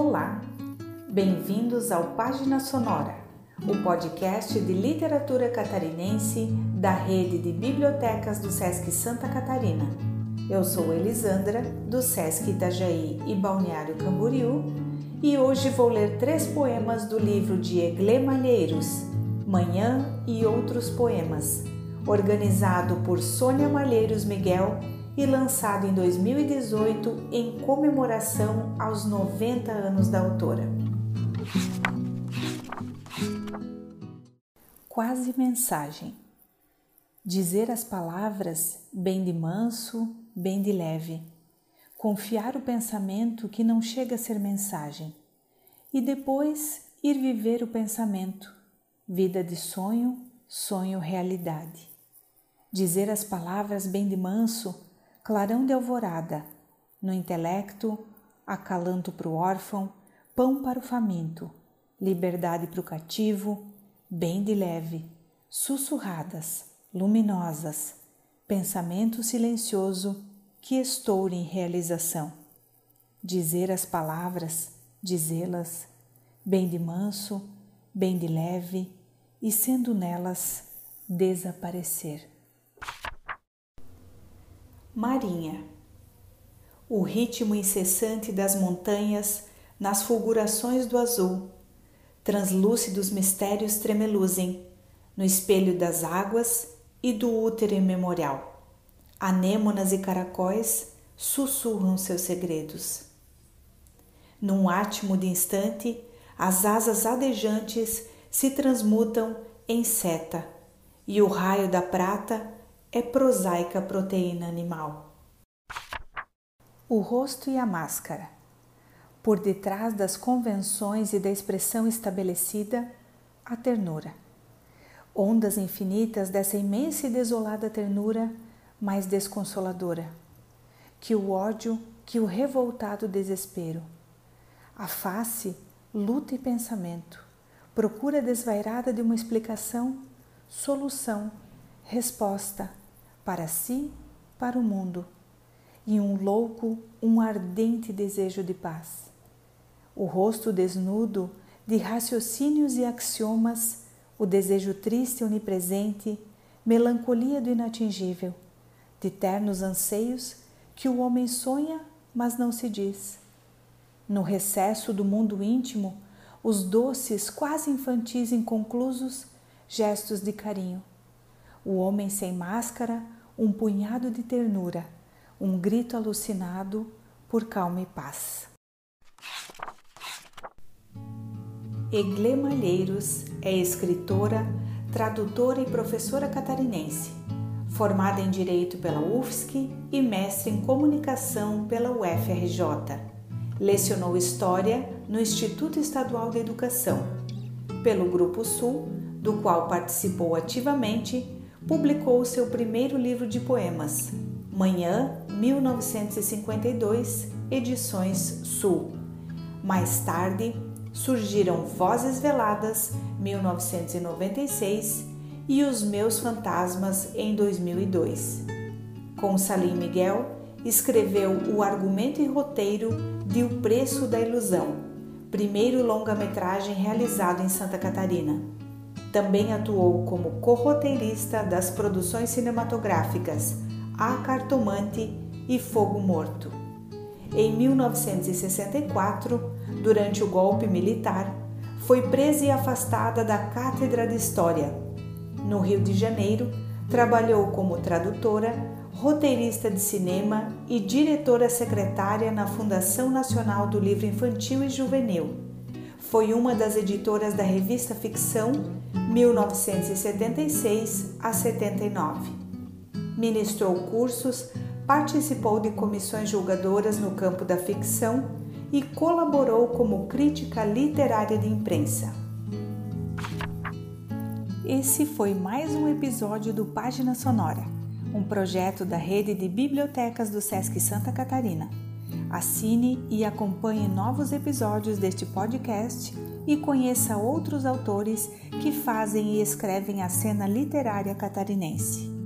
Olá, bem-vindos ao Página Sonora, o podcast de literatura catarinense da rede de bibliotecas do Sesc Santa Catarina. Eu sou Elisandra, do Sesc Itajaí e Balneário Camboriú, e hoje vou ler três poemas do livro de Eglê Malheiros, Manhã e Outros Poemas, organizado por Sônia Malheiros Miguel e lançado em 2018 em comemoração aos 90 anos da autora. Quase mensagem. Dizer as palavras bem de manso, bem de leve. Confiar o pensamento que não chega a ser mensagem. E depois ir viver o pensamento. Vida de sonho, sonho realidade. Dizer as palavras bem de manso clarão de alvorada, no intelecto, acalanto para o órfão, pão para o faminto, liberdade para o cativo, bem de leve, sussurradas, luminosas, pensamento silencioso que estoure em realização. Dizer as palavras, dizê-las, bem de manso, bem de leve, e sendo nelas, desaparecer. Marinha. O ritmo incessante das montanhas nas fulgurações do azul, translúcidos mistérios tremeluzem no espelho das águas e do útero imemorial. Anêmonas e caracóis sussurram seus segredos. Num átimo de instante, as asas adejantes se transmutam em seta e o raio da prata é prosaica proteína animal. O rosto e a máscara. Por detrás das convenções e da expressão estabelecida, a ternura. Ondas infinitas dessa imensa e desolada ternura, mais desconsoladora que o ódio, que o revoltado desespero. A face, luta e pensamento, procura desvairada de uma explicação, solução, resposta, para si, para o mundo, e um louco, um ardente desejo de paz. O rosto desnudo de raciocínios e axiomas, o desejo triste onipresente, melancolia do inatingível, de ternos anseios que o homem sonha, mas não se diz. No recesso do mundo íntimo, os doces, quase infantis inconclusos gestos de carinho. O homem sem máscara, um punhado de ternura, um grito alucinado por calma e paz. Eglê Malheiros é escritora, tradutora e professora catarinense, formada em Direito pela UFSC e mestre em Comunicação pela UFRJ. Lecionou História no Instituto Estadual de Educação. Pelo Grupo Sul, do qual participou ativamente publicou seu primeiro livro de poemas, Manhã, 1952, Edições Sul. Mais tarde, surgiram Vozes Veladas, 1996, e Os Meus Fantasmas, em 2002. Com Salim Miguel, escreveu o argumento e roteiro de O Preço da Ilusão, primeiro longa-metragem realizado em Santa Catarina. Também atuou como corroteirista das produções cinematográficas A Cartomante e Fogo Morto. Em 1964, durante o golpe militar, foi presa e afastada da Cátedra de História. No Rio de Janeiro, trabalhou como tradutora, roteirista de cinema e diretora secretária na Fundação Nacional do Livro Infantil e Juvenil. Foi uma das editoras da revista Ficção 1976 a 79. Ministrou cursos, participou de comissões julgadoras no campo da ficção e colaborou como crítica literária de imprensa. Esse foi mais um episódio do Página Sonora, um projeto da rede de bibliotecas do SESC Santa Catarina. Assine e acompanhe novos episódios deste podcast e conheça outros autores que fazem e escrevem a cena literária catarinense.